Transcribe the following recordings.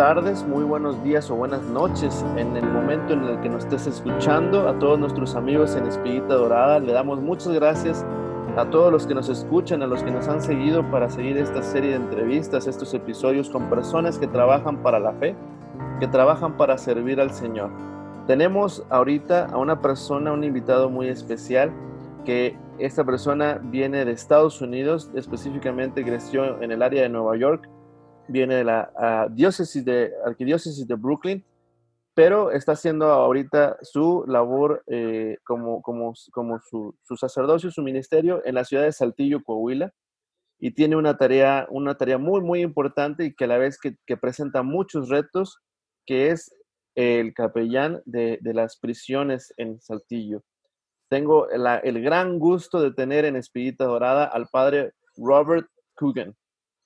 tardes, muy buenos días o buenas noches en el momento en el que nos estés escuchando. A todos nuestros amigos en Espiguita Dorada, le damos muchas gracias a todos los que nos escuchan, a los que nos han seguido para seguir esta serie de entrevistas, estos episodios con personas que trabajan para la fe, que trabajan para servir al Señor. Tenemos ahorita a una persona, un invitado muy especial, que esta persona viene de Estados Unidos, específicamente creció en el área de Nueva York, viene de la diócesis de arquidiócesis de Brooklyn, pero está haciendo ahorita su labor eh, como, como, como su, su, sacerdocio, su ministerio en la ciudad de Saltillo, Coahuila, y tiene una tarea, una tarea muy, muy importante y que a la vez que, que presenta muchos retos, que es el capellán de, de las prisiones en Saltillo. Tengo el gran gusto de tener en Espiguita Dorada al padre Robert Coogan.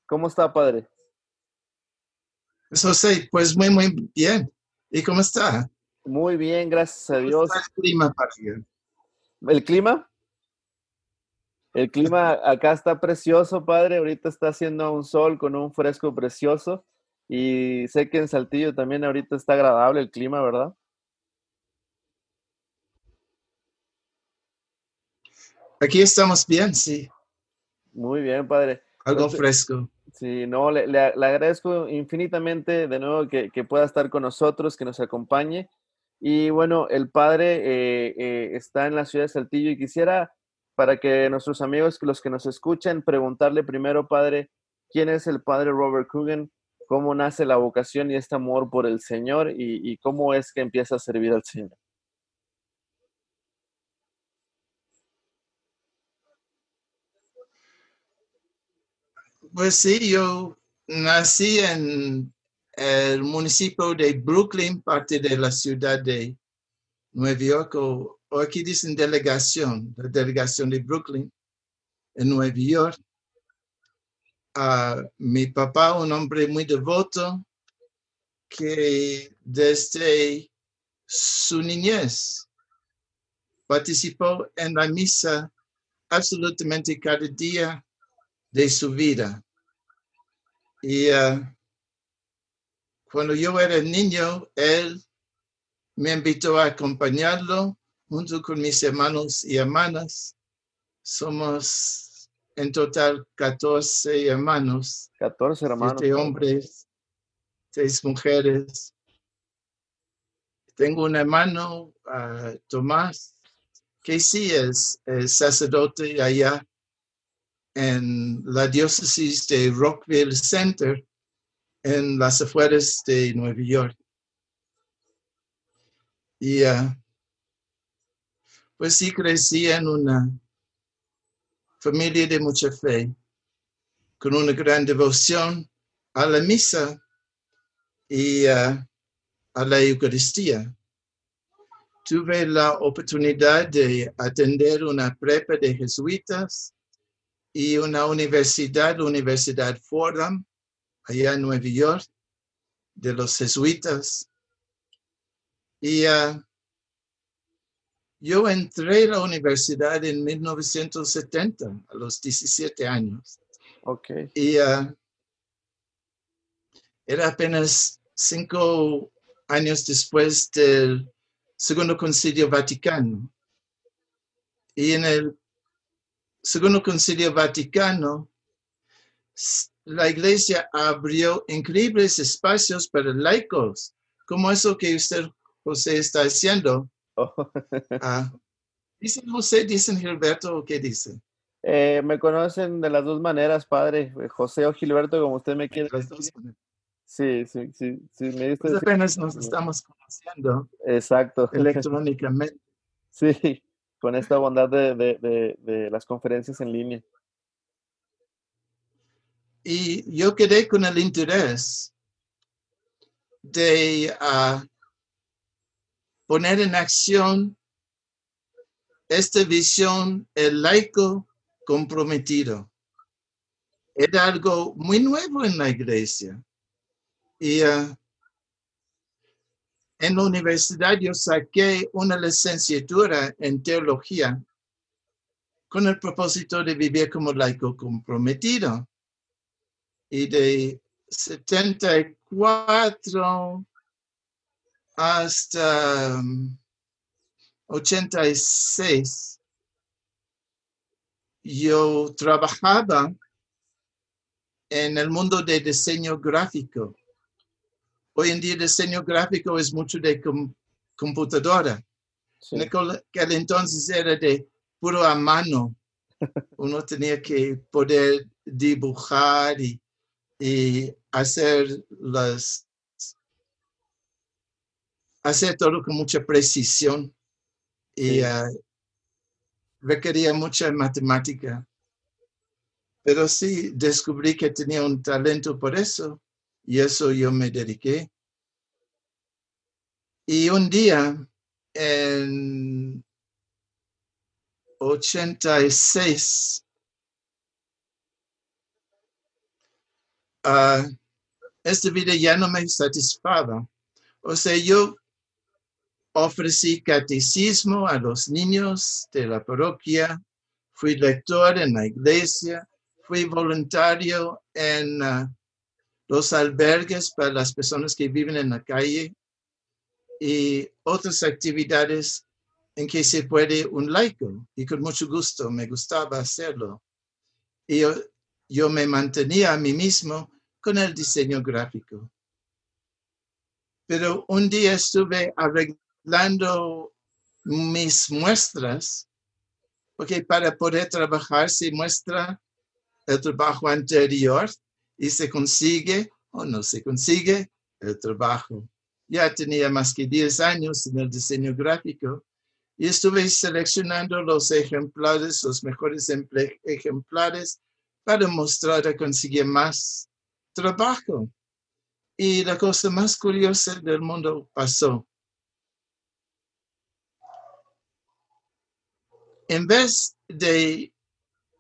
¿Cómo está, padre? José, pues muy, muy bien. ¿Y cómo está? Muy bien, gracias a Dios. ¿Cómo está el clima, ¿El clima? El clima acá está precioso, padre. Ahorita está haciendo un sol con un fresco precioso. Y sé que en Saltillo también ahorita está agradable el clima, ¿verdad? Aquí estamos bien, sí. Muy bien, padre. Algo fresco. Sí, no, le, le, agradezco infinitamente de nuevo que, que, pueda estar con nosotros, que nos acompañe. Y bueno, el padre eh, eh, está en la ciudad de Saltillo y quisiera, para que nuestros amigos, los que nos escuchen, preguntarle primero, padre, ¿quién es el padre Robert Coogan? ¿Cómo nace la vocación y este amor por el Señor? Y, y cómo es que empieza a servir al Señor? Pues sí, yo nací en el municipio de Brooklyn, parte de la ciudad de Nueva York, o, aquí dicen delegación, la delegación de Brooklyn, en Nueva York. Uh, mi papá, un hombre muy devoto, que desde su niñez participó en la misa absolutamente cada día de su vida. Y uh, cuando yo era niño, él me invitó a acompañarlo junto con mis hermanos y hermanas. Somos en total 14 hermanos. 14 hermanos. 7 hombres, 6 mujeres. Tengo un hermano, uh, Tomás, que sí es, es sacerdote allá en la diócesis de Rockville Center, en las afueras de Nueva York. Y uh, pues sí crecí en una familia de mucha fe, con una gran devoción a la misa y uh, a la Eucaristía. Tuve la oportunidad de atender una prepa de jesuitas y una universidad, la Universidad Fordham, allá en Nueva York, de los jesuitas. Y uh, yo entré a la universidad en 1970, a los 17 años. Okay. Y uh, era apenas cinco años después del Segundo Concilio Vaticano. Y en el Segundo Concilio Vaticano, la iglesia abrió increíbles espacios para laicos, como eso que usted, José, está haciendo. Oh. ah, ¿Dicen José, dicen Gilberto o qué dicen? Eh, me conocen de las dos maneras, padre, José o Gilberto, como usted me quiere. Sí, sí, sí, sí. Me dice, pues apenas nos estamos conociendo. Exacto. Electrónicamente. Sí con esta bondad de, de, de, las conferencias en línea. Y yo quedé con el interés de uh, poner en acción esta visión, el laico comprometido. Era algo muy nuevo en la iglesia. Y uh, en la universidad yo saqué una licenciatura en teología con el propósito de vivir como laico comprometido y de 74 hasta um, 86, yo trabajaba en el mundo de diseño gráfico. Hoy en día diseño gráfico es mucho de com- computadora. Sí. En aquel, entonces era de puro a mano. Uno tenía que poder dibujar y, y hacer las hacer todo con mucha precisión y Sí. ah, requería mucha matemática. Pero sí descubrí que tenía un talento por eso y eso yo me dediqué. Y un día, en 86, ah, esta vida ya no me satisfaba. O sea, yo ofrecí catecismo a los niños de la parroquia, fui lector en la iglesia, fui voluntario en ah, los albergues para las personas que viven en la calle y otras actividades en que se puede un laico y con mucho gusto me gustaba hacerlo. Y yo, yo me mantenía a mí mismo con el diseño gráfico. Pero un día estuve arreglando mis muestras, porque para poder trabajar se muestra el trabajo anterior y se consigue o no se consigue el trabajo. Ya tenía más que 10 años en el diseño gráfico y estuve seleccionando los ejemplares, los mejores ejemplares para mostrar a conseguir más trabajo. Y la cosa más curiosa del mundo pasó. En vez de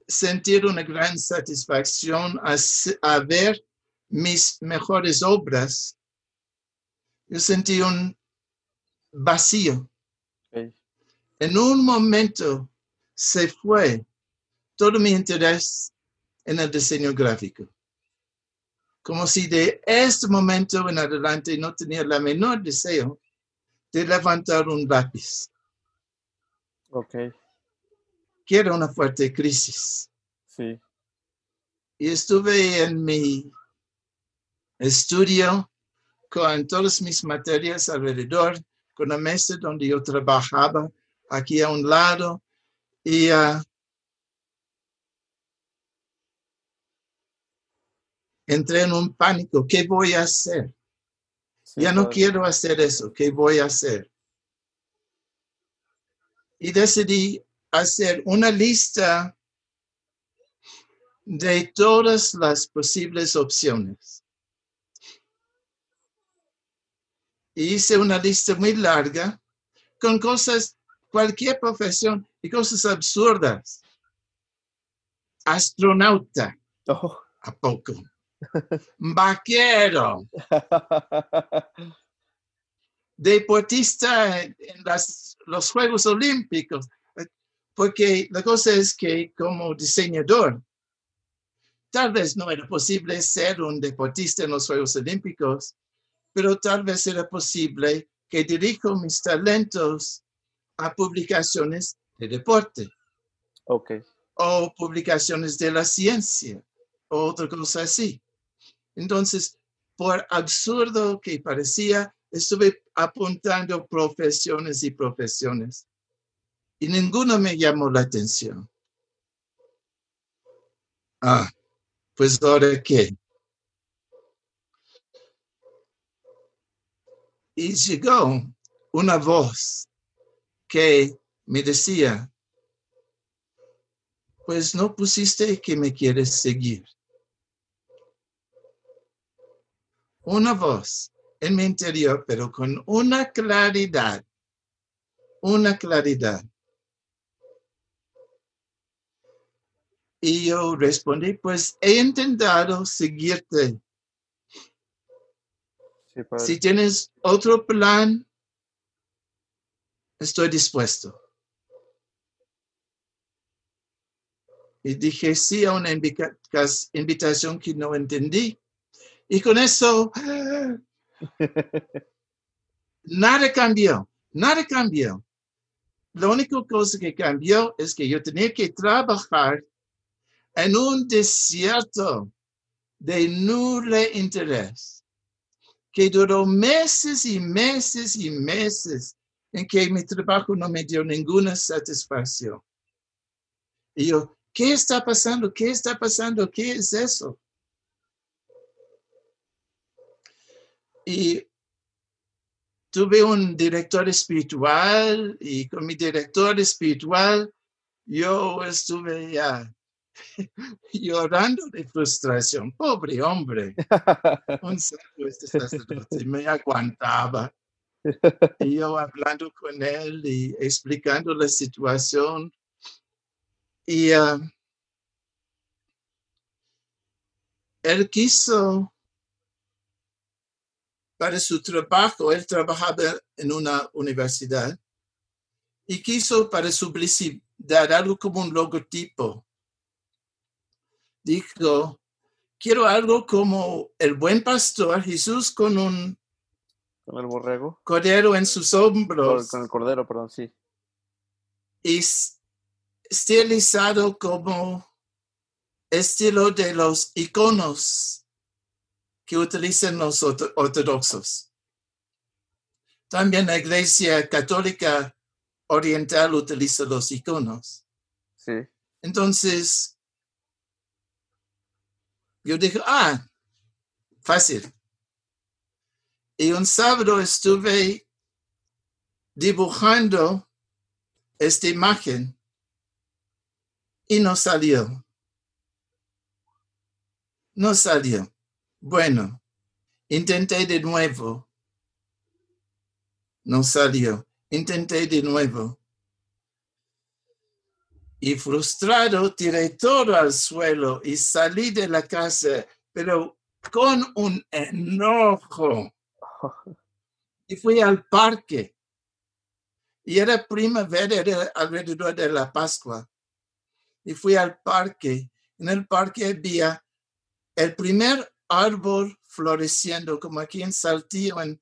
sentir una gran satisfacción a, a ver mis mejores obras, yo sentí un vacío. En un momento se fue todo mi interés en el diseño gráfico. Como si de este momento en adelante no tenía la menor deseo de levantar un lápiz, Ok. Que era una fuerte crisis. Sí. Y estuve en mi estudio con todas mis materias alrededor, con la mesa donde yo trabajaba aquí a un lado. Y ah, entré en un pánico. ¿Qué voy a hacer? sí, ya no padre. quiero hacer eso. ¿Qué voy a hacer? Y decidí hacer una lista de todas las posibles opciones. Hice una lista muy larga con cosas, cualquier profesión y cosas absurdas. Astronauta, Oh. ¿a poco? Vaquero, deportista en en las- los Juegos Olímpicos. Porque la cosa es que como diseñador, tal vez no era posible ser un deportista en los Juegos Olímpicos, pero tal vez era posible que dirijo mis talentos a publicaciones de deporte Ok. o publicaciones de la ciencia o otra cosa así. Entonces, por absurdo que parecía, estuve apuntando profesiones y profesiones y ninguno me llamó la atención. Ah, pues ahora qué. Y llegó una voz que me decía, pues no pusiste que me quieres seguir. Una voz en mi interior, pero con una claridad, una claridad. Y yo respondí, pues he intentado seguirte. Sí. Si tienes otro plan, estoy dispuesto. Y dije sí a una invitación que no entendí. Y con eso, nada cambió, nada cambió. La única cosa que cambió es que yo tenía que trabajar en un desierto de nulo interés, que duró meses y meses y meses en que mi trabajo no me dio ninguna satisfacción. Y yo, ¿qué está pasando? ¿Qué está pasando? ¿Qué es eso? Y tuve un director espiritual y con mi director espiritual yo estuve ya llorando de frustración. Pobre hombre. Un este sacerdote me aguantaba. Y yo hablando con él y explicando la situación. Y ah, él quiso para su trabajo, él trabajaba en una universidad y quiso para su publicidad algo como un logotipo. Dijo, quiero algo como el buen pastor Jesús con un Con el borrego. cordero en sus hombros con el cordero, perdón, sí. y estilizado como estilo de los iconos que utilizan los orto- ortodoxos. También la Iglesia Católica Oriental utiliza los iconos. Sí. Entonces, yo dije, ah, fácil. Y un sábado estuve dibujando esta imagen y no salió. No salió. Bueno, intenté de nuevo. No salió. Intenté de nuevo. Y frustrado tiré todo al suelo y salí de la casa, pero con un enojo. Y fui al parque. Y era primavera, era alrededor de la Pascua. Y fui al parque. En el parque había el primer árbol floreciendo, como aquí en Saltillo, en,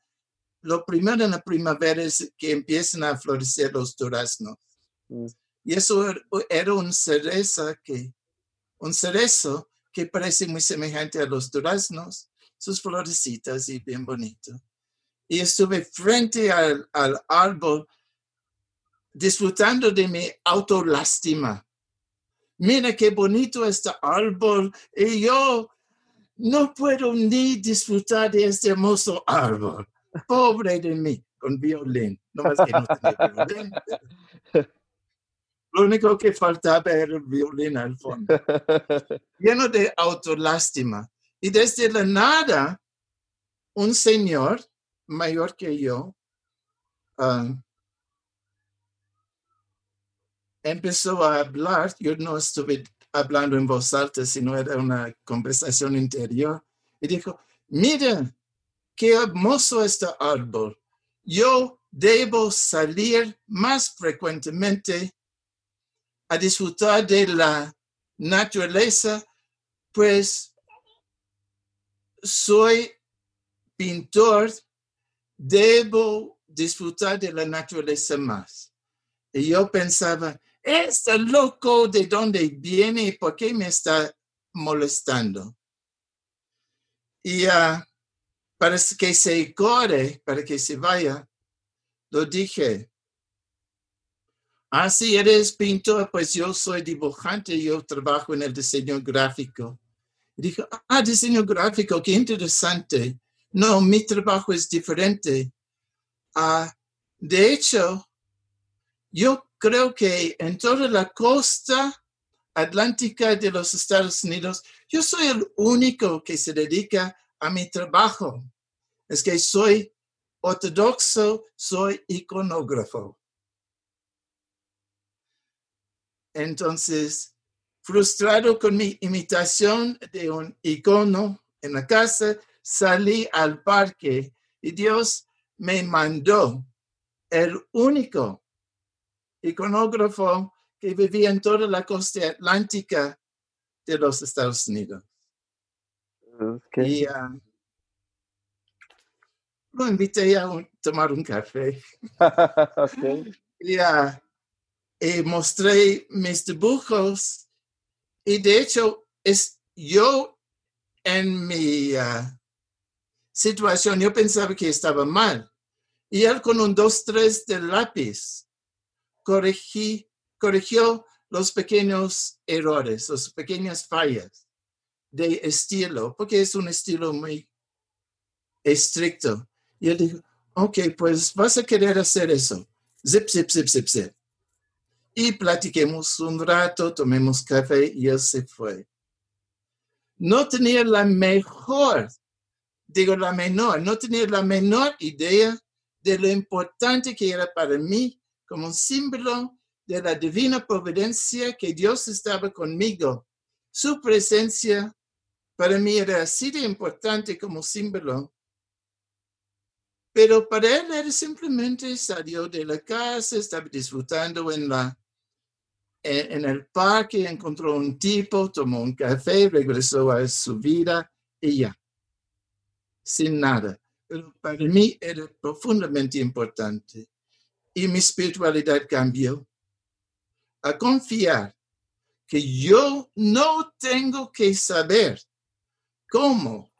lo primero en la primavera es que empiezan a florecer los duraznos. Y eso er- era un cereza que, un cerezo que parece muy semejante a los duraznos, sus florecitas y bien bonito. Y estuve frente al, al árbol disfrutando de mi autolástima. Mira qué bonito este árbol y yo no puedo ni disfrutar de este hermoso árbol. Pobre de mí, con violín. No más que no tenía violín. Lo único que faltaba era el violín al fondo. Lleno de autolástima. Y desde la nada, un señor mayor que yo ah, empezó a hablar. Yo no estuve hablando en voz alta, sino era una conversación interior. Y dijo, mira, qué hermoso este árbol. Yo debo salir más frecuentemente a disfrutar de la naturaleza, pues soy pintor, debo disfrutar de la naturaleza más. Y yo pensaba, este loco de dónde viene y por qué me está molestando. Y ah, para que se corre, para que se vaya, lo dije. Ah, sí, eres pintor, pues yo soy dibujante, yo trabajo en el diseño gráfico. Dijo, ah, diseño gráfico, qué interesante. No, mi trabajo es diferente. Ah, de hecho, yo creo que en toda la costa atlántica de los Estados Unidos, yo soy el único que se dedica a mi trabajo. Es que soy ortodoxo, soy iconógrafo. Entonces, frustrado con mi imitación de un icono en la casa, salí al parque y Dios me mandó el único iconógrafo que vivía en toda la costa atlántica de los Estados Unidos. Y ah, lo invité a un- tomar un café. y, ah, y mostré mis dibujos y de hecho es yo en mi ah, situación yo pensaba que estaba mal y él con un 2-3 de lápiz corregí, corrigió los pequeños errores, las pequeñas fallas de estilo, porque es un estilo muy estricto. Y él dijo, ok, pues vas a querer hacer eso. Zip, zip, zip, zip, zip. Y platiquemos un rato, tomemos café y él se fue. No tenía la mejor, digo la menor, no tenía la menor idea de lo importante que era para mí como un símbolo de la divina providencia que Dios estaba conmigo. Su presencia para mí era así de importante como símbolo pero para él era simplemente salió de la casa, estaba disfrutando en, la, en, en el parque, encontró un tipo, tomó un café, regresó a su vida y ya, sin nada. Pero para mí era profundamente importante. Y mi espiritualidad cambió a confiar que yo no tengo que saber cómo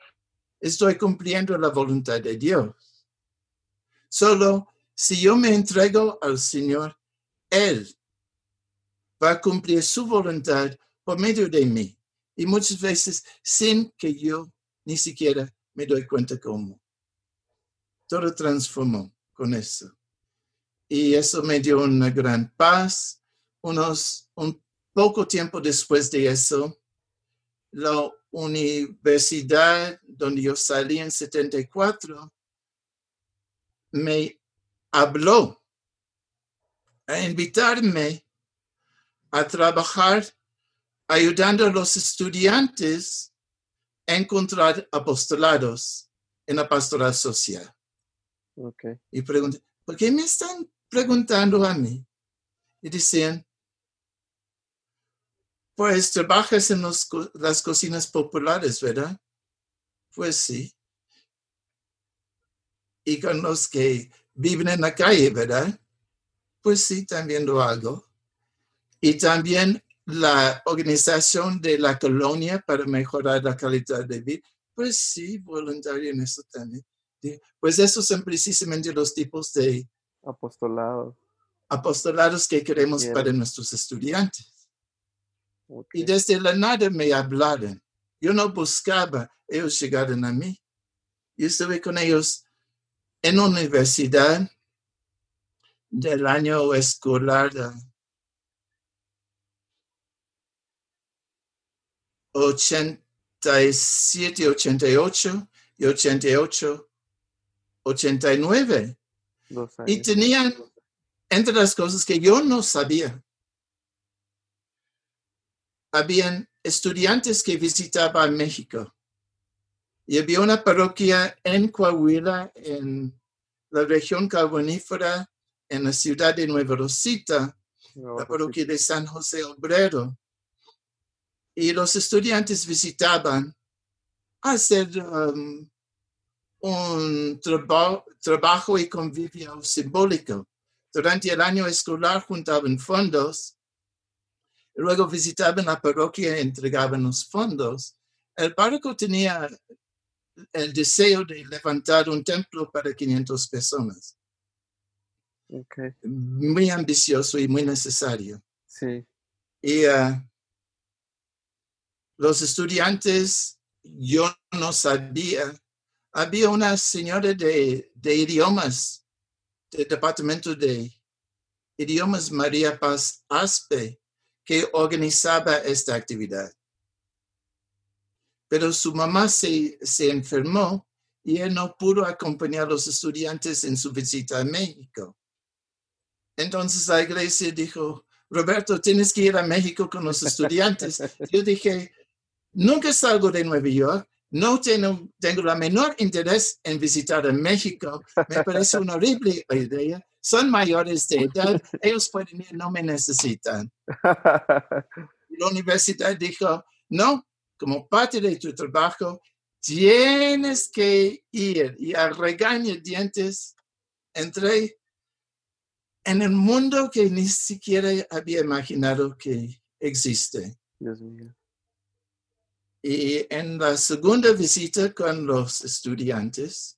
estoy cumpliendo la voluntad de Dios. Solo si yo me entrego al Señor, Él va a cumplir su voluntad por medio de mí. Y muchas veces sin que yo ni siquiera me doy cuenta cómo. Todo transformó con eso. Y eso me dio una gran paz. Unos, un poco tiempo después de eso, la universidad donde yo salí en 74 me habló a invitarme a trabajar ayudando a los estudiantes a encontrar apostolados en la pastoral social. Ok. Y pregunté, ¿por qué me están preguntando a mí? Y decían, pues trabajas en los las cocinas populares, ¿verdad? Pues sí. Y con los que viven en la calle, ¿verdad? Pues sí, también lo hago. Y también la organización de la colonia para mejorar la calidad de vida. Pues sí, voluntario en eso también. Pues esos son precisamente los tipos de Apostolado. apostolados que queremos Bien. para nuestros estudiantes. Y desde la nada me hablaron. Yo no buscaba, ellos llegaron a mí. Yo estuve con ellos en la universidad del año escolar de 87, 88 y 88, 89. Dos Y tenían, entre las cosas que yo no sabía, habían estudiantes que visitaban México. Y había una parroquia en Coahuila, en la región carbonífera, en la ciudad de Nueva Rosita, No, la sí. parroquia de San José Obrero. Y los estudiantes visitaban a hacer um, un traba- trabajo y convivio simbólico. Durante el año escolar juntaban fondos, luego visitaban la parroquia y entregaban los fondos. El párroco tenía el deseo de levantar un templo para 500 personas, muy ambicioso y muy necesario. Sí. Y ah, los estudiantes, yo no sabía, había una señora de, de idiomas, del departamento de idiomas, María Paz Aspe, que organizaba esta actividad. Pero su mamá se, se enfermó y él no pudo acompañar a los estudiantes en su visita a México. Entonces la iglesia dijo, Roberto, tienes que ir a México con los estudiantes. Yo dije, nunca salgo de Nueva York, no tengo, tengo la menor interés en visitar a México. Me parece una horrible idea. Son mayores de edad, ellos pueden ir, no me necesitan. La universidad dijo, no, como parte de tu trabajo, tienes que ir y a regañadientes entré en el mundo que ni siquiera había imaginado que existe. Dios mío. Y en la segunda visita con los estudiantes,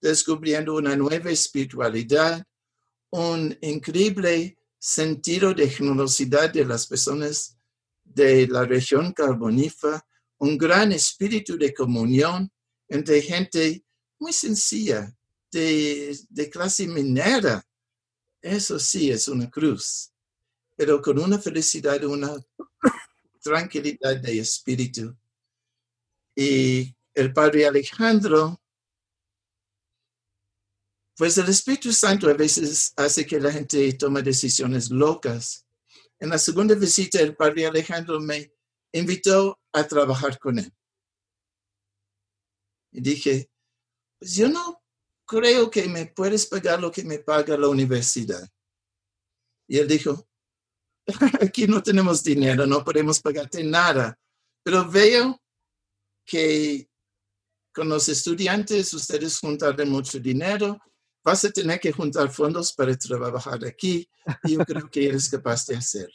descubriendo una nueva espiritualidad, un increíble sentido de generosidad de las personas de la región carbonífera, un gran espíritu de comunión entre gente muy sencilla, de, de clase minera. Eso sí es una cruz, pero con una felicidad, una tranquilidad de espíritu. Y el padre Alejandro, pues el Espíritu Santo a veces hace que la gente tome decisiones locas. En la segunda visita, el padre Alejandro me invitó a trabajar con él. Y dije, pues yo no creo que me puedes pagar lo que me paga la universidad. Y él dijo, aquí no tenemos dinero, no podemos pagarte nada, pero veo que con los estudiantes ustedes juntarán mucho dinero, vas a tener que juntar fondos para trabajar aquí y yo creo que eres capaz de hacer.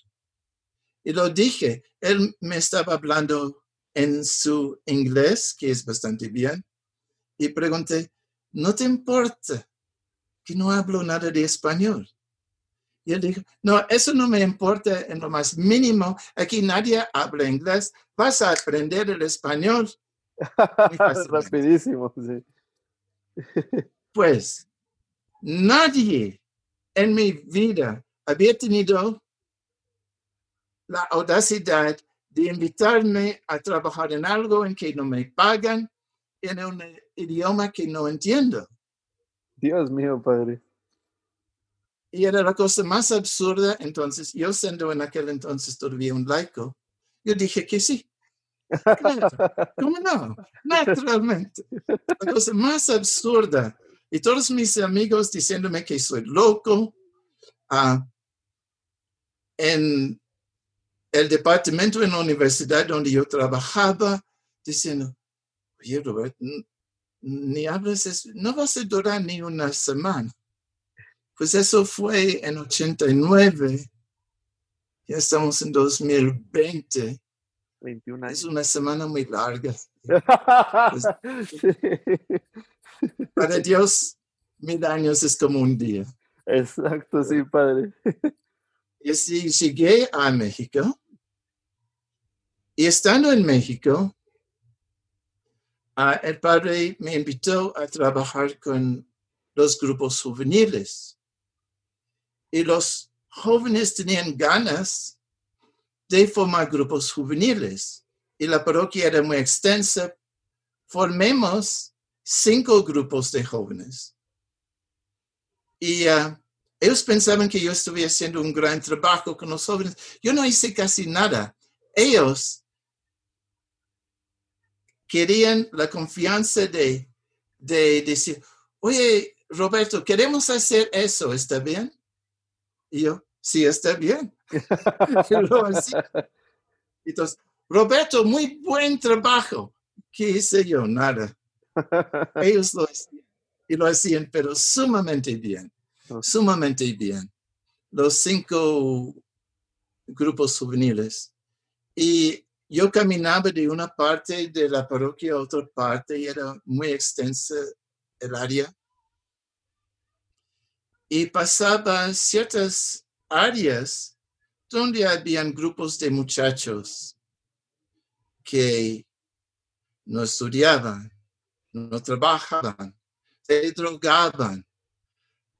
Y lo dije, él me estaba hablando en su inglés, que es bastante bien, y pregunté, ¿no te importa que no hablo nada de español? Y él dijo, no, eso no me importa en lo más mínimo. Aquí nadie habla inglés. Vas a aprender el español. Rapidísimo, sí. Pues nadie en mi vida había tenido la audacidad de invitarme a trabajar en algo en que no me pagan, en un idioma que no entiendo. Dios mío, Padre. Y era la cosa más absurda. Entonces, yo siendo en aquel entonces todavía un laico, yo dije que sí. Claro, ¿Cómo no? Naturalmente. La cosa más absurda. Y todos mis amigos diciéndome que soy loco. Ah, en el departamento en la universidad donde yo trabajaba, diciendo, oye, Robert, ni hablas, es- no vas a durar ni una semana. Pues eso fue en 89. Ya estamos en 2020. 21 Es años. una semana muy larga. Sí. Para Dios, mil años es como un día. Exacto, sí, Padre. Y así llegué a México. Y estando en México, ah, el padre me invitó a trabajar con los grupos juveniles. Y los jóvenes tenían ganas de formar grupos juveniles. Y la parroquia era muy extensa. Formemos cinco grupos de jóvenes. Y ah, ellos pensaban que yo estuviera haciendo un gran trabajo con los jóvenes. Yo no hice casi nada. Ellos querían la confianza de, de decir, oye, Roberto, queremos hacer eso, ¿está bien? Y yo, sí, está bien. Y. Entonces, Roberto, muy buen trabajo. ¿Qué hice yo? Nada. Ellos lo hacían. Y lo hacían, pero sumamente bien. Sumamente bien. Los cinco grupos juveniles. Y yo caminaba de una parte de la parroquia a otra parte y era muy extensa el área. Y pasaba ciertas áreas donde habían grupos de muchachos que no estudiaban, no trabajaban, se drogaban,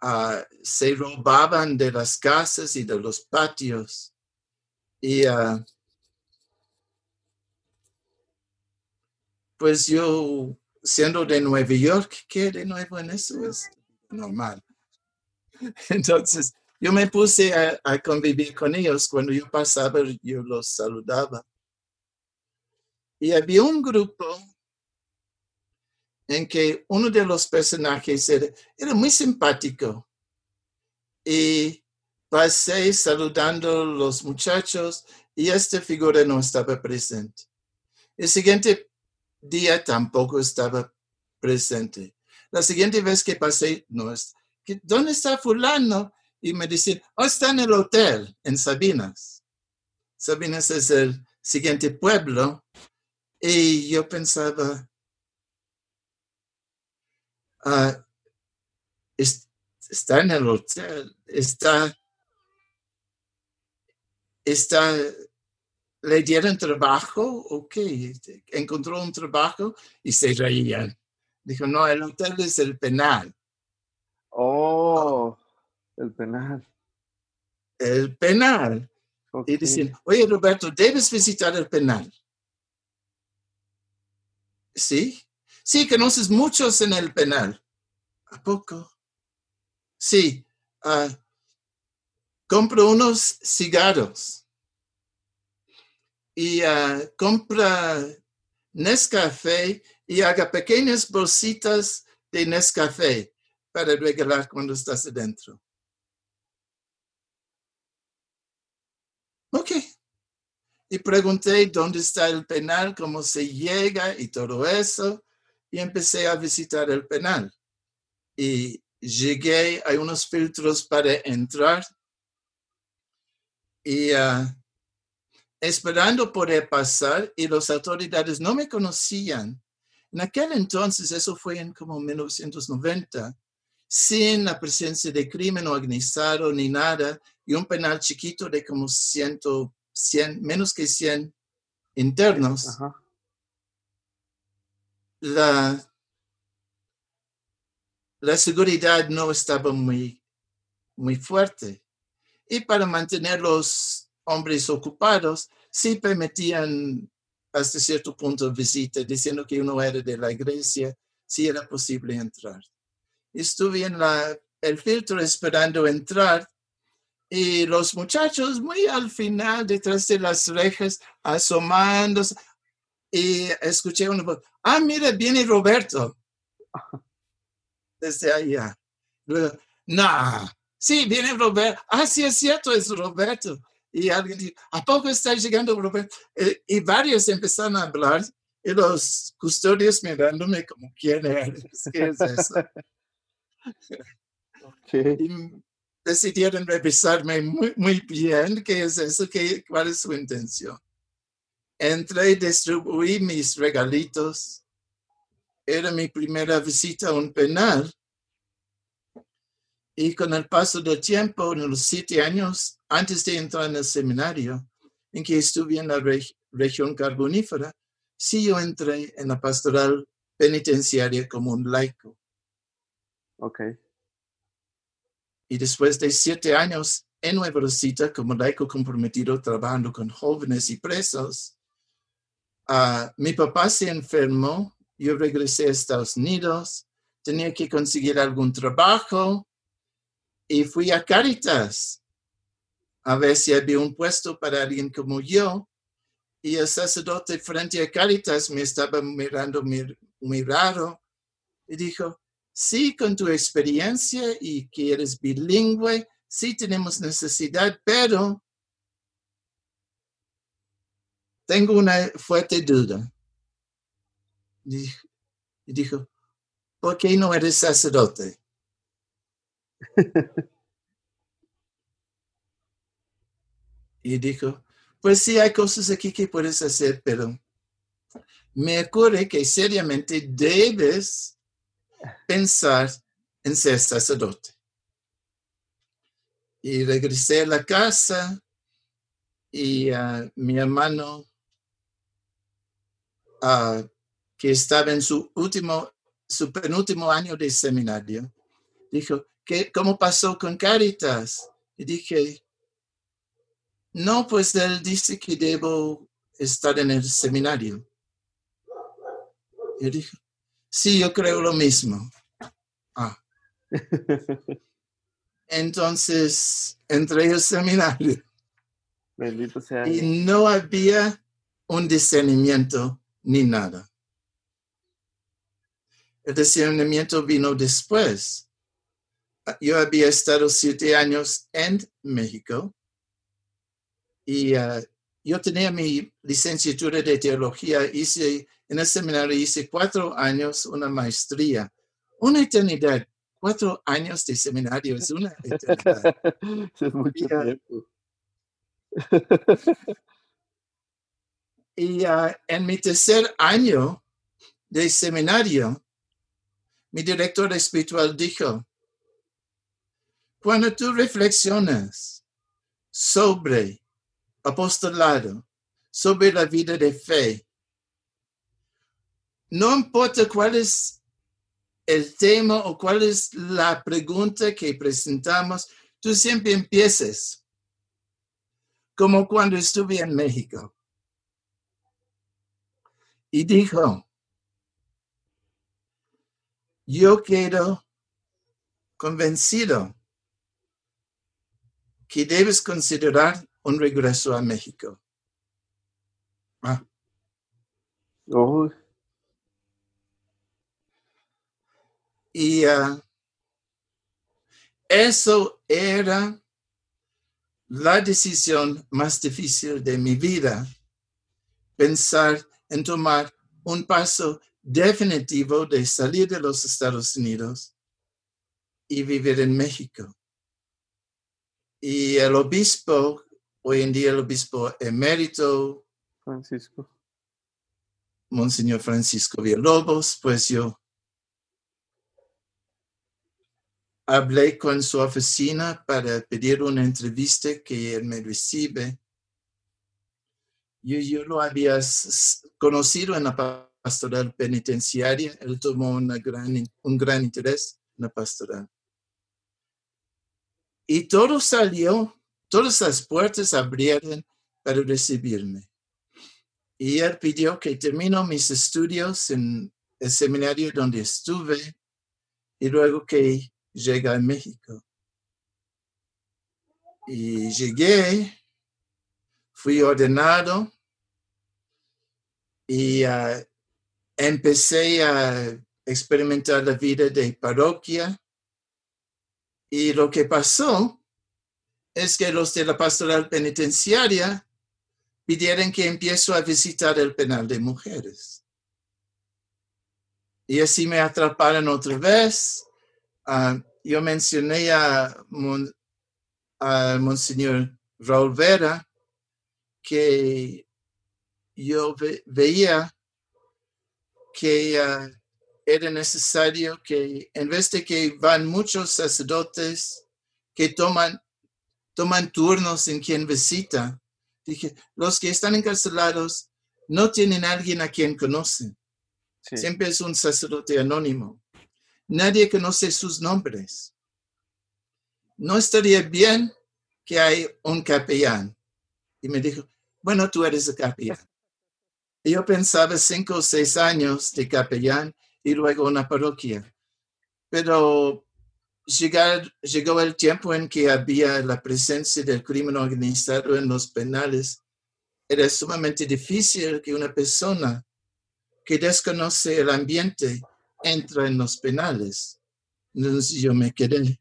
ah, se robaban de las casas y de los patios. Y ah, pues yo, siendo de Nueva York, ¿qué de nuevo en eso? Es normal. Entonces, yo me puse a, a convivir con ellos. Cuando yo pasaba, yo los saludaba. Y había un grupo en que uno de los personajes era, era muy simpático. Y pasé saludando a los muchachos y esta figura no estaba presente. El siguiente día tampoco estaba presente. La siguiente vez que pasé, no ¿dónde está fulano? Y me dicen, oh, está en el hotel, en Sabinas. Sabinas es el siguiente pueblo. Y yo pensaba, ah, está en el hotel, está, está, le dieron trabajo, ok, encontró un trabajo y se reían. Dijo, no, el hotel es el penal. Oh, el penal. El penal. Y dicen, oye Roberto, debes visitar el penal. Sí, sí, conoces muchos en el penal. ¿A poco? Sí, uh, compro unos cigarros y uh, compra Nescafé y haga pequeñas bolsitas de Nescafé para regalar cuando estás adentro. Ok. Y pregunté dónde está el penal, cómo se llega y todo eso. Y empecé a visitar el penal. Y llegué, hay unos filtros para entrar y uh, esperando poder pasar y las autoridades no me conocían. En aquel entonces, eso fue en como 1990, sin la presencia de crimen organizado ni nada, y un penal chiquito de como 100, 100 menos que 100 internos. La, la seguridad no estaba muy, muy fuerte. Y para mantener los hombres ocupados, sí permitían hasta cierto punto visita, diciendo que uno era de la iglesia, sí era posible entrar. Estuve en la, el filtro esperando entrar y los muchachos muy al final, detrás de las rejas, asomándose, y escuché una voz, ah, mira, viene Roberto desde allá. Luego, no, sí, viene Roberto. Ah, sí, es cierto, es Roberto. Y alguien dijo, ¿a poco está llegando Roberto? Y varios empezaron a hablar y los custodios mirándome como, ¿quién eres? ¿Qué es eso? Y decidieron revisarme muy, muy bien qué es eso, qué, cuál es su intención. Entré y distribuí mis regalitos era mi primera visita a un penal. Y con el paso del tiempo, en los siete años antes de entrar en el seminario, en que estuve en la región carbonífera, sí yo entré en la pastoral penitenciaria como un laico. Ok. Y después de siete años en Nueva Rosita como laico comprometido trabajando con jóvenes y presos, uh, mi papá se enfermó yo regresé a Estados Unidos, tenía que conseguir algún trabajo y fui a Caritas a ver si había un puesto para alguien como yo. Y el sacerdote frente a Caritas me estaba mirando muy, raro y dijo, sí, con tu experiencia y que eres bilingüe, sí tenemos necesidad, pero tengo una fuerte duda y dijo, ¿por qué no eres sacerdote? y dijo, pues sí, hay cosas aquí que puedes hacer, pero me ocurre que seriamente debes pensar en ser sacerdote. Y regresé a la casa y uh, mi hermano que estaba en su último, su penúltimo año de seminario, dijo, ¿qué, ¿cómo pasó con Caritas? Y dije, no, pues él dice que debo estar en el seminario. Y dijo, sí, yo creo lo mismo. Ah. Entonces entré al seminario. Bendito sea. Y no había un discernimiento ni nada. El discernimiento vino después. Yo había estado siete años en México y uh, yo tenía mi licenciatura de teología, hice en el seminario hice cuatro años una maestría, una eternidad. Cuatro años de seminario es una eternidad. es mucho Y, tiempo. Y ah, en mi tercer año de seminario, mi director espiritual dijo, cuando tú reflexionas sobre apostolado, sobre la vida de fe, no importa cuál es el tema o cuál es la pregunta que presentamos, tú siempre empieces como cuando estuve en México. Y dijo, yo quedo convencido que debes considerar un regreso a México. Ah, Oh, y ah, eso era la decisión más difícil de mi vida, pensar en tomar un paso definitivo de salir de los Estados Unidos y vivir en México. Y el obispo, hoy en día el obispo emérito, Francisco. Monseñor Francisco Villalobos, pues yo hablé con su oficina para pedir una entrevista que él me recibe. Yo, yo lo había conocido en la pa- pastoral penitenciaria, él tomó una gran, un gran interés en la pastoral. Y todo salió, todas las puertas abrieron para recibirme. Y él pidió que termino mis estudios en el seminario donde estuve y luego que llegue a México. Y llegué, fui ordenado y ah, empecé a experimentar la vida de parroquia. Y lo que pasó es que los de la pastoral penitenciaria pidieron que empiezo a visitar el penal de mujeres. Y así me atraparon otra vez. Ah, yo mencioné a, Mon- a Monseñor Raúl Vera que yo ve- veía que ah, era necesario que en vez de que van muchos sacerdotes que toman, toman turnos en quien visita, dije, los que están encarcelados no tienen a alguien a quien conocen. Sí. Siempre es un sacerdote anónimo. Nadie conoce sus nombres. No estaría bien que hay un capellán. Y me dijo, bueno, tú eres el capellán. Y yo pensaba cinco o seis años de capellán y luego una parroquia. Pero llegar- llegó el tiempo en que había la presencia del crimen organizado en los penales. Era sumamente difícil que una persona que desconoce el ambiente entra en los penales. Entonces yo me quedé.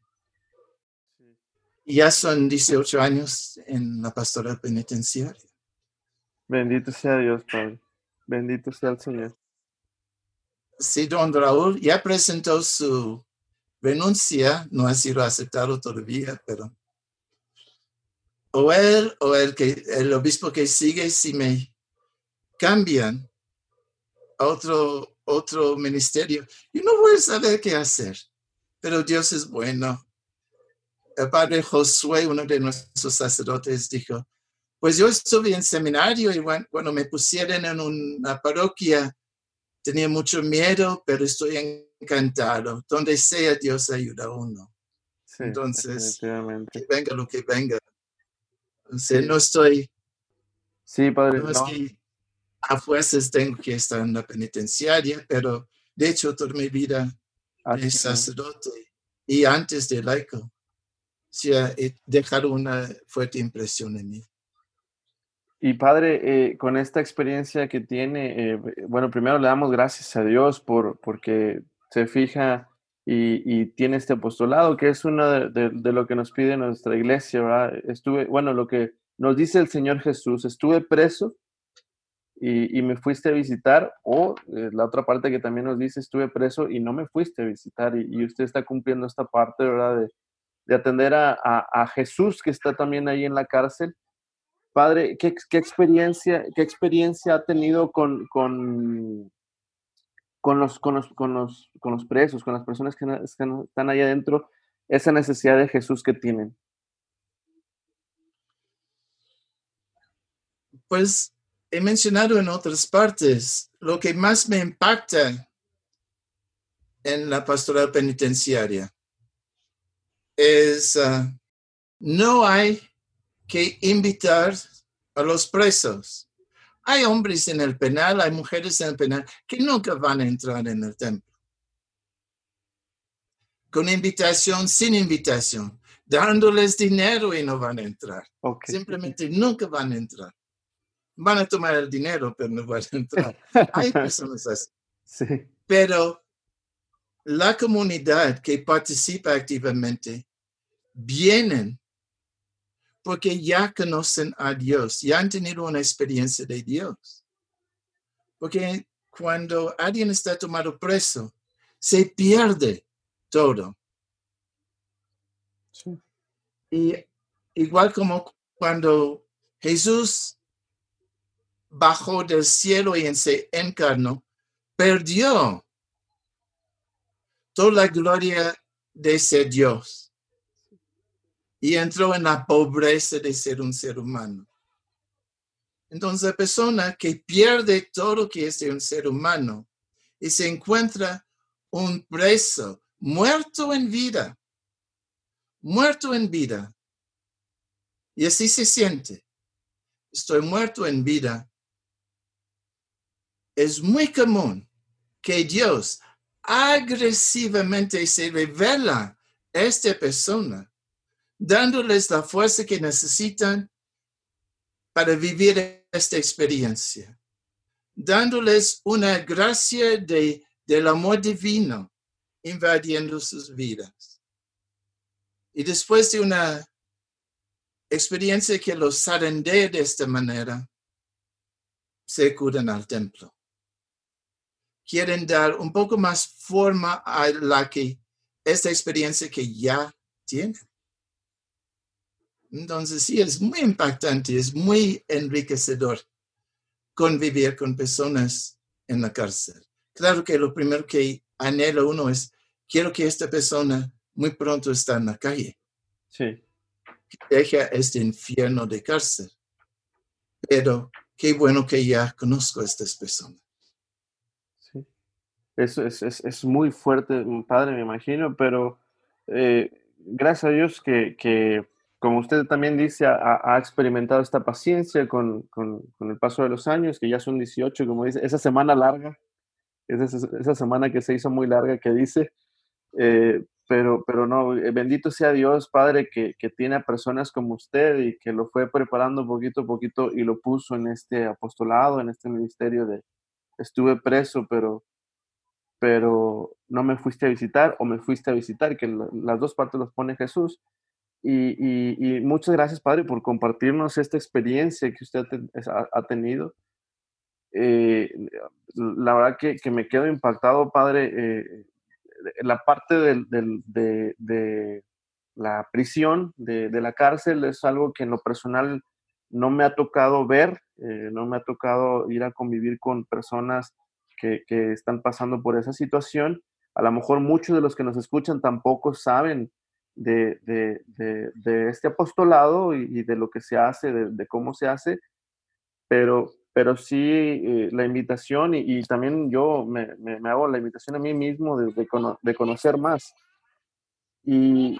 Y ya son 18 años en la pastoral penitenciaria. Bendito sea Dios, Padre. Bendito sea el Señor. Sí, don Raúl ya presentó su renuncia, no ha sido aceptado todavía, pero o él o el, que, el obispo que sigue, si me cambian a otro, otro ministerio, yo no voy a saber qué hacer, pero Dios es bueno. El padre Josué, uno de nuestros sacerdotes, dijo, pues yo estuve en seminario y cuan- cuando me pusieron en una parroquia, tenía mucho miedo, pero estoy encantado. Donde sea, Dios ayuda a uno. Sí, Entonces. Que venga lo que venga. O sea, no estoy, Sí, Padre. no es no, que a fuerzas tengo que estar en la penitenciaria, pero de hecho toda mi vida de es. sacerdote y antes de laico, ha he dejado una fuerte impresión en mí. Y Padre, eh, con esta experiencia que tiene, eh, bueno, primero le damos gracias a Dios por porque se fija y, y tiene este apostolado, que es uno de, de- de lo que nos pide nuestra iglesia, ¿verdad? Estuve, bueno, lo que nos dice el Señor Jesús, estuve preso y, me fuiste a visitar, o eh, la otra parte que también nos dice, estuve preso y no me fuiste a visitar, y, usted está cumpliendo esta parte, ¿verdad? De, de atender a, a, Jesús que está también ahí en la cárcel. Padre, ¿qué, experiencia, qué experiencia ha tenido con, con, con, los, con, los, con, los, con los presos, con las personas que están ahí adentro, esa necesidad de Jesús que tienen? Pues he mencionado en otras partes, lo que más me impacta en la pastoral penitenciaria es, uh, no hay que invitar a los presos. Hay hombres en el penal, hay mujeres en el penal que nunca van a entrar en el templo. Con invitación, sin invitación, dándoles dinero y no van a entrar. Simplemente nunca van a entrar van a tomar el dinero, pero no van a entrar. Hay personas así. Sí. Pero la comunidad que participa activamente vienen porque ya conocen a Dios, ya han tenido una experiencia de Dios. Porque cuando alguien está tomado preso, se pierde todo. Sí. Y igual como cuando Jesús bajó del cielo y se encarnó, perdió toda la gloria de ser Dios y entró en la pobreza de ser un ser humano. Entonces, la persona que pierde todo lo que es de un ser humano y se encuentra un preso, muerto en vida, muerto en vida, y así se siente. Estoy muerto en vida es muy común que Dios agresivamente se revela a esta persona, dándoles la fuerza que necesitan para vivir esta experiencia, dándoles una gracia de, del amor divino invadiendo sus vidas. Y después de una experiencia que los sarandea de esta manera, se acuden al templo quieren dar un poco más forma a la que esta experiencia que ya tienen. Entonces, sí, es muy impactante, es muy enriquecedor convivir con personas en la cárcel. Claro que lo primero que anhela uno es, quiero que esta persona muy pronto esté en la calle. Sí. Deja este infierno de cárcel. Pero qué bueno que ya conozco a estas personas es, es, es, muy fuerte, padre, me imagino, pero eh, gracias a Dios que, que, como usted también dice, ha, experimentado esta paciencia con, con, con, el paso de los años, que ya son 18, como dice, esa semana larga, esa, esa semana que se hizo muy larga que dice, eh, pero, pero no, eh, bendito sea Dios, Padre, que, que, tiene a personas como usted y que lo fue preparando poquito a poquito y lo puso en este apostolado, en este ministerio de, estuve preso, pero pero no me fuiste a visitar o me fuiste a visitar, que las dos partes los pone Jesús. Y, muchas gracias, Padre, por compartirnos esta experiencia que usted ha, tenido. Eh, la verdad que, me quedo impactado, Padre, eh, la parte de, la prisión, de, la cárcel, es algo que en lo personal no me ha tocado ver, eh, no me ha tocado ir a convivir con personas que, están pasando por esa situación. A lo mejor muchos de los que nos escuchan tampoco saben de, este apostolado y, de lo que se hace, de, cómo se hace, pero, pero sí eh, la invitación y, también yo me, hago la invitación a mí mismo de, conocer más. Y,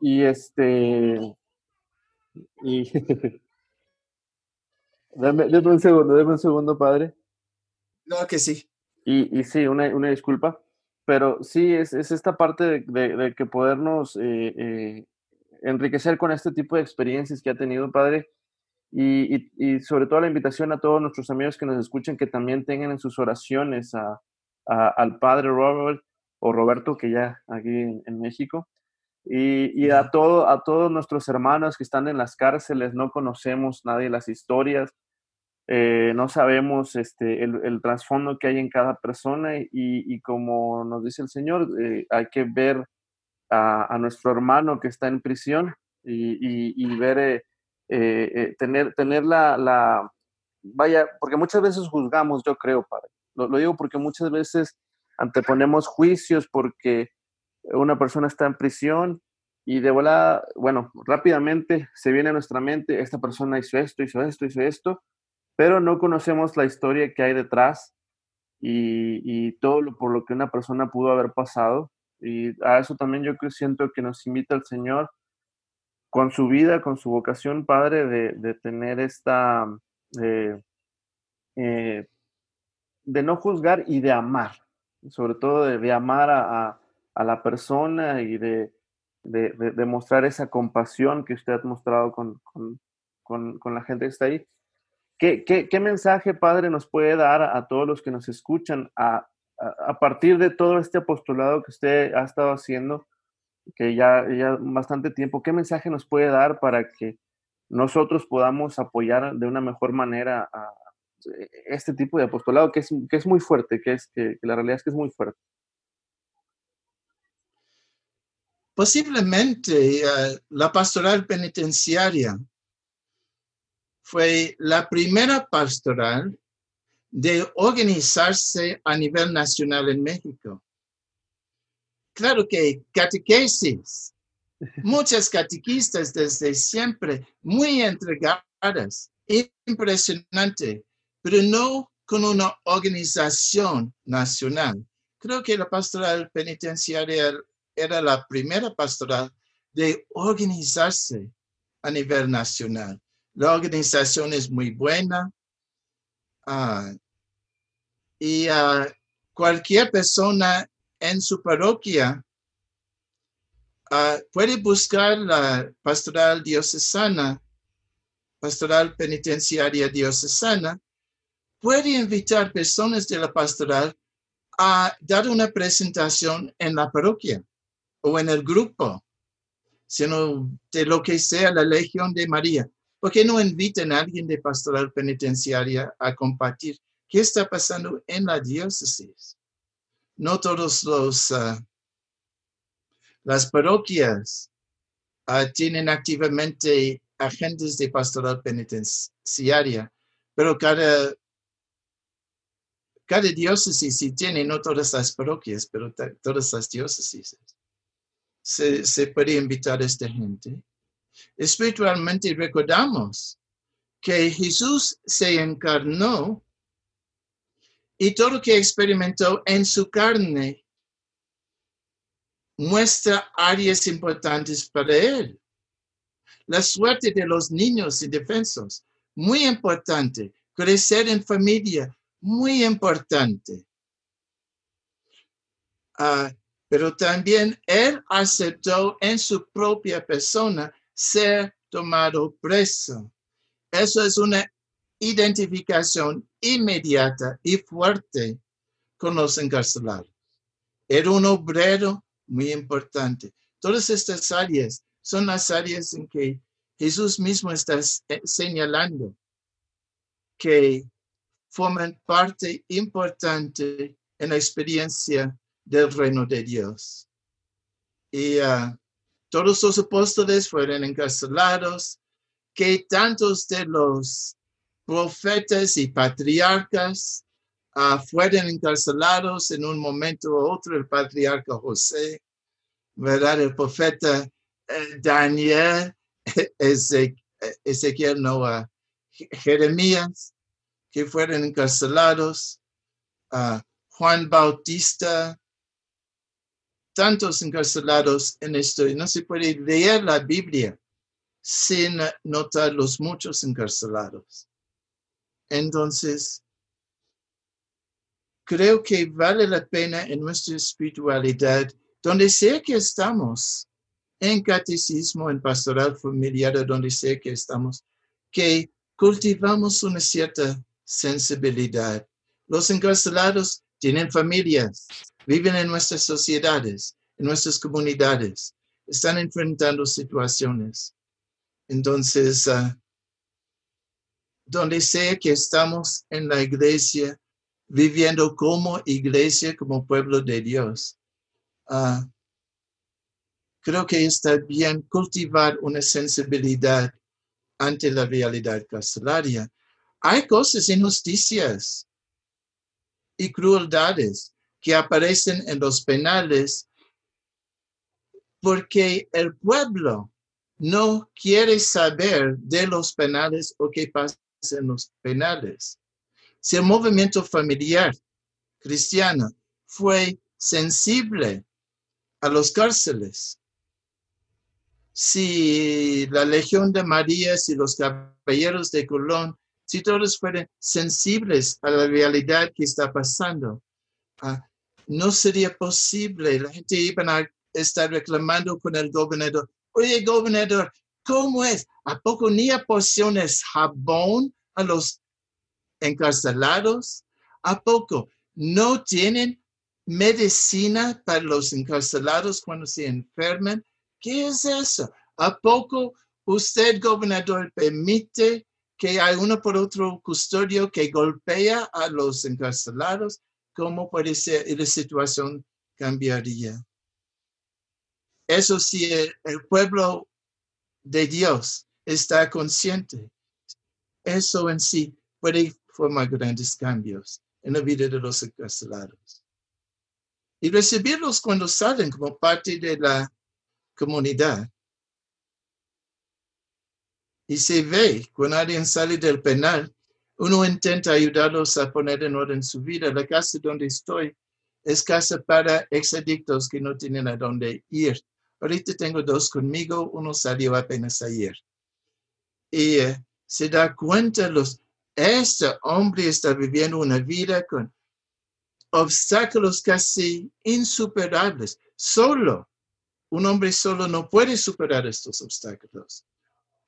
y este... Y, dame un segundo, dame un segundo, padre. No, que sí. Y, y sí, una, una, disculpa, pero sí, es, es esta parte de, de, que podernos eh, eh, enriquecer con este tipo de experiencias que ha tenido, Padre, y, y, sobre todo la invitación a todos nuestros amigos que nos escuchen que también tengan en sus oraciones a, al Padre Robert o Roberto, que ya aquí en, México, y, y, a, todo, a todos nuestros hermanos que están en las cárceles, no conocemos nadie las historias, eh, no sabemos este, el, trasfondo que hay en cada persona y, como nos dice el Señor, eh, hay que ver a, nuestro hermano que está en prisión y, ver, eh, tener, tener la, vaya, porque muchas veces juzgamos, yo creo, Padre. Lo, lo digo porque muchas veces anteponemos juicios porque una persona está en prisión y de volada, bueno, rápidamente se viene a nuestra mente, esta persona hizo esto, hizo esto, hizo esto, pero no conocemos la historia que hay detrás y, todo por lo que una persona pudo haber pasado. Y a eso también yo siento que nos invita el Señor con su vida, con su vocación, Padre, de, tener esta, eh, eh, de no juzgar y de amar, sobre todo de, amar a, la persona y de, de, mostrar esa compasión que usted ha mostrado con, con la gente que está ahí. ¿Qué, mensaje, Padre, nos puede dar a, todos los que nos escuchan a, partir de todo este apostolado que usted ha estado haciendo, que ya, ya bastante tiempo, qué mensaje nos puede dar para que nosotros podamos apoyar de una mejor manera a este tipo de apostolado que es, que es muy fuerte, que, es, que la realidad es que es muy fuerte? Posiblemente eh, la pastoral penitenciaria fue la primera pastoral de organizarse a nivel nacional en México. Claro que catequesis, muchas catequistas desde siempre muy entregadas, impresionante, pero no con una organización nacional. Creo que la pastoral penitenciaria era la primera pastoral de organizarse a nivel nacional. La organización es muy buena. Ah, y ah, cualquier persona en su parroquia ah, puede buscar la pastoral diocesana, pastoral penitenciaria diocesana, puede invitar personas de la pastoral a dar una presentación en la parroquia o en el grupo, sino de lo que sea la Legión de María. ¿Por qué no invitan a alguien de pastoral penitenciaria a compartir qué está pasando en la diócesis? No todos los ah, las parroquias ah, tienen activamente agentes de pastoral penitenciaria, pero cada, cada diócesis sí tiene, no todas las parroquias, pero todas las diócesis. Se, se puede invitar a esta gente espiritualmente recordamos que Jesús se encarnó y todo lo que experimentó en su carne muestra áreas importantes para él. La suerte de los niños indefensos, muy importante. Crecer en familia, muy importante. Ah, pero también él aceptó en su propia persona ser tomado preso. Eso es una identificación inmediata y fuerte con los encarcelados. Era un obrero muy importante. Todas estas áreas son las áreas en que Jesús mismo está señalando que forman parte importante en la experiencia del reino de Dios. Y uh, todos los apóstoles fueron encarcelados, que tantos de los profetas y patriarcas uh, fueron encarcelados en un momento u otro, el patriarca José, ¿verdad? El profeta eh, Daniel, Ezequiel, Noah, Jeremías, que fueron encarcelados, uh, Juan Bautista, tantos encarcelados en esto. No se puede leer la Biblia sin notar los muchos encarcelados. Entonces, creo que vale la pena en nuestra espiritualidad, donde sea que estamos, en catecismo, en pastoral familiar, donde sea que estamos, que cultivamos una cierta sensibilidad. Los encarcelados tienen familias, viven en nuestras sociedades, en nuestras comunidades, están enfrentando situaciones. Entonces, ah, donde sea que estamos en la iglesia, viviendo como iglesia, como pueblo de Dios. Ah, creo que está bien cultivar una sensibilidad ante la realidad carcelaria. Hay cosas, injusticias y crueldades que aparecen en los penales porque el pueblo no quiere saber de los penales o qué pasa en los penales. Si el movimiento familiar cristiano fue sensible a los cárceles, si la Legión de María, si los caballeros de Colón, si todos fueran sensibles a la realidad que está pasando, ah, no sería posible. La gente iba a estar reclamando con el gobernador. Oye, gobernador, ¿cómo es? ¿A poco ni porciones jabón a los encarcelados? ¿A poco no tienen medicina para los encarcelados cuando se enferman? ¿Qué es eso? ¿A poco usted, gobernador, permite que hay uno por otro custodio que golpea a los encarcelados? ¿Cómo puede ser? La situación cambiaría. Eso sí, el pueblo de Dios está consciente. Eso en sí puede formar grandes cambios en la vida de los encarcelados. Y recibirlos cuando salen como parte de la comunidad. Y se ve cuando alguien sale del penal, uno intenta ayudarlos a poner en orden su vida. La casa donde estoy es casa para exadictos que no tienen a dónde ir. Ahorita tengo dos conmigo, uno salió apenas ayer. Y eh, se da cuenta los, este hombre está viviendo una vida con obstáculos casi insuperables. Solo, un hombre solo no puede superar estos obstáculos.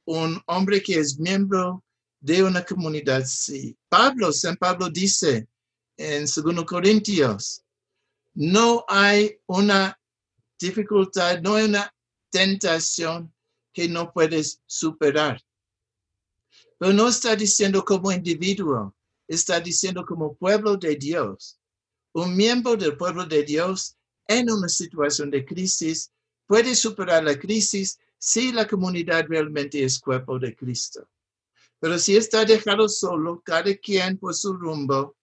Un hombre que es miembro de una comunidad, sí. Pablo, San Pablo dice en 2 Corintios, no hay una dificultad, no hay una tentación que no puedes superar. Pero no está diciendo como individuo, está diciendo como pueblo de Dios. Un miembro del pueblo de Dios en una situación de crisis puede superar la crisis si la comunidad realmente es cuerpo de Cristo. Pero si está dejado solo, cada quien por su rumbo,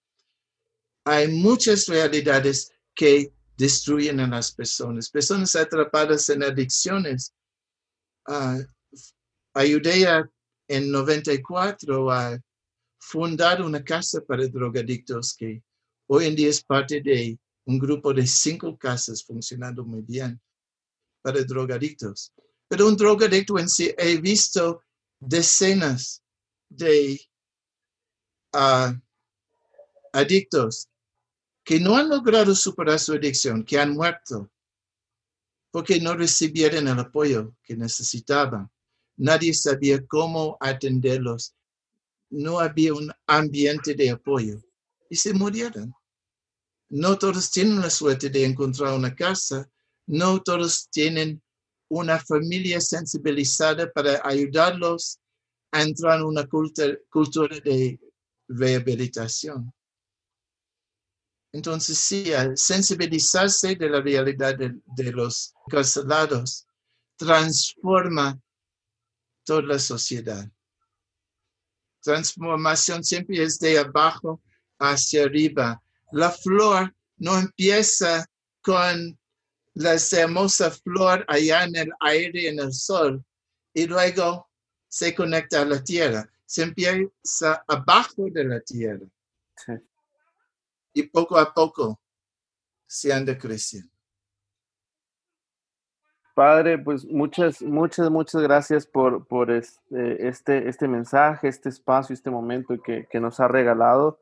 hay muchas realidades que destruyen a las personas. Personas atrapadas en adicciones. Uh, ayudé a en 94 a fundar una casa para drogadictos que hoy en día es parte de un grupo de cinco casas funcionando muy bien para drogadictos. Pero un drogadicto en sí, he visto decenas de uh, adictos que no han logrado superar su adicción, que han muerto porque no recibieron el apoyo que necesitaban nadie sabía cómo atenderlos. No había un ambiente de apoyo y se murieron. No todos tienen la suerte de encontrar una casa, no todos tienen una familia sensibilizada para ayudarlos a entrar en una cultura, de rehabilitación. Entonces, sí, sensibilizarse de la realidad de, los carcelados transforma toda la sociedad. Transformación siempre es de abajo hacia arriba. La flor no empieza con la hermosa flor allá en el aire, en el sol, y luego se conecta a la tierra. Se empieza abajo de la tierra. Y poco a poco se anda creciendo. Padre, pues muchas, muchas, muchas gracias por, por este, este, este mensaje, este espacio, este momento que, que, nos ha regalado.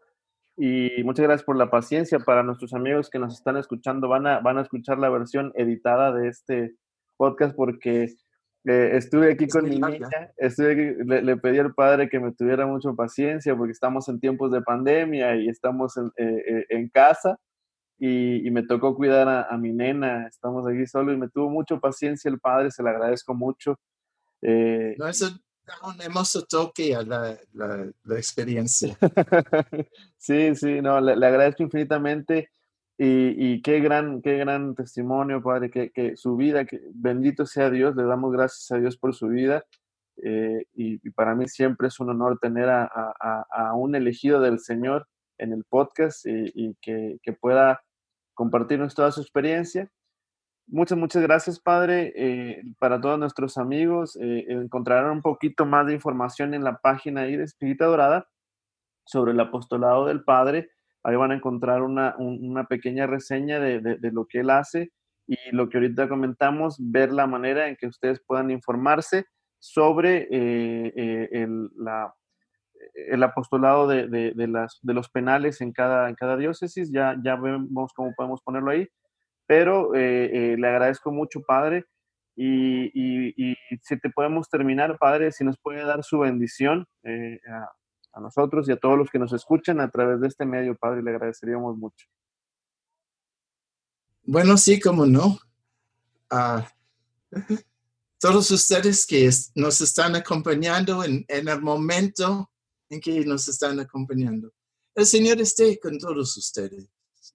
Y muchas gracias por la paciencia. Para nuestros amigos que nos están escuchando, van a, van a escuchar la versión editada de este podcast porque eh, estuve aquí con mi niña, estuve le, le, pedí al padre que me tuviera mucha paciencia porque estamos en tiempos de pandemia y estamos en, eh, eh en casa y, me tocó cuidar a, mi nena, estamos aquí solos y me tuvo mucha paciencia el padre, se le agradezco mucho. Eh, no, eso, da un hermoso toque a la, la, la experiencia. sí, sí, no, le, le agradezco infinitamente y, qué gran, qué gran testimonio, Padre, que, que, su vida, que bendito sea Dios, le damos gracias a Dios por su vida. Eh, y, para mí siempre es un honor tener a, a, un elegido del Señor en el podcast y, y que, que, pueda compartirnos toda su experiencia. Muchas, muchas gracias, Padre. Eh, para todos nuestros amigos, eh, encontrarán un poquito más de información en la página ahí de Espírita Dorada sobre el apostolado del Padre Ahí van a encontrar una, una pequeña reseña de, de, lo que él hace y lo que ahorita comentamos, ver la manera en que ustedes puedan informarse sobre eh, eh, el, el, apostolado de, de, los penales en cada, en cada diócesis. Ya, ya vemos cómo podemos ponerlo ahí, pero eh, le agradezco mucho, Padre. Y, y, si te podemos terminar, Padre, si nos puede dar su bendición a nosotros y a todos los que nos escuchan a través de este medio, Padre, le agradeceríamos mucho. Bueno, sí, como no. Uh, todos ustedes que nos están acompañando en, en, el momento en que nos están acompañando. El Señor esté con todos ustedes.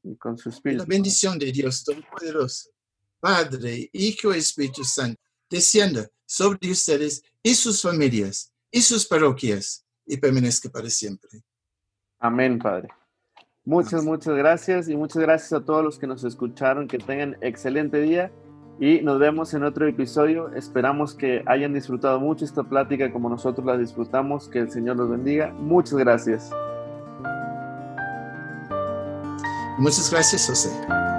Y con su espíritu. La bendición de Dios Todopoderoso, Padre, Hijo y Espíritu Santo, descienda sobre ustedes y sus familias y sus parroquias y permanezca para siempre. Amén, Padre. Muchas, Amén. muchas gracias y muchas gracias a todos los que nos escucharon. Que tengan excelente día y nos vemos en otro episodio. Esperamos que hayan disfrutado mucho esta plática como nosotros la disfrutamos. Que el Señor los bendiga. Muchas gracias. Muchas gracias, José.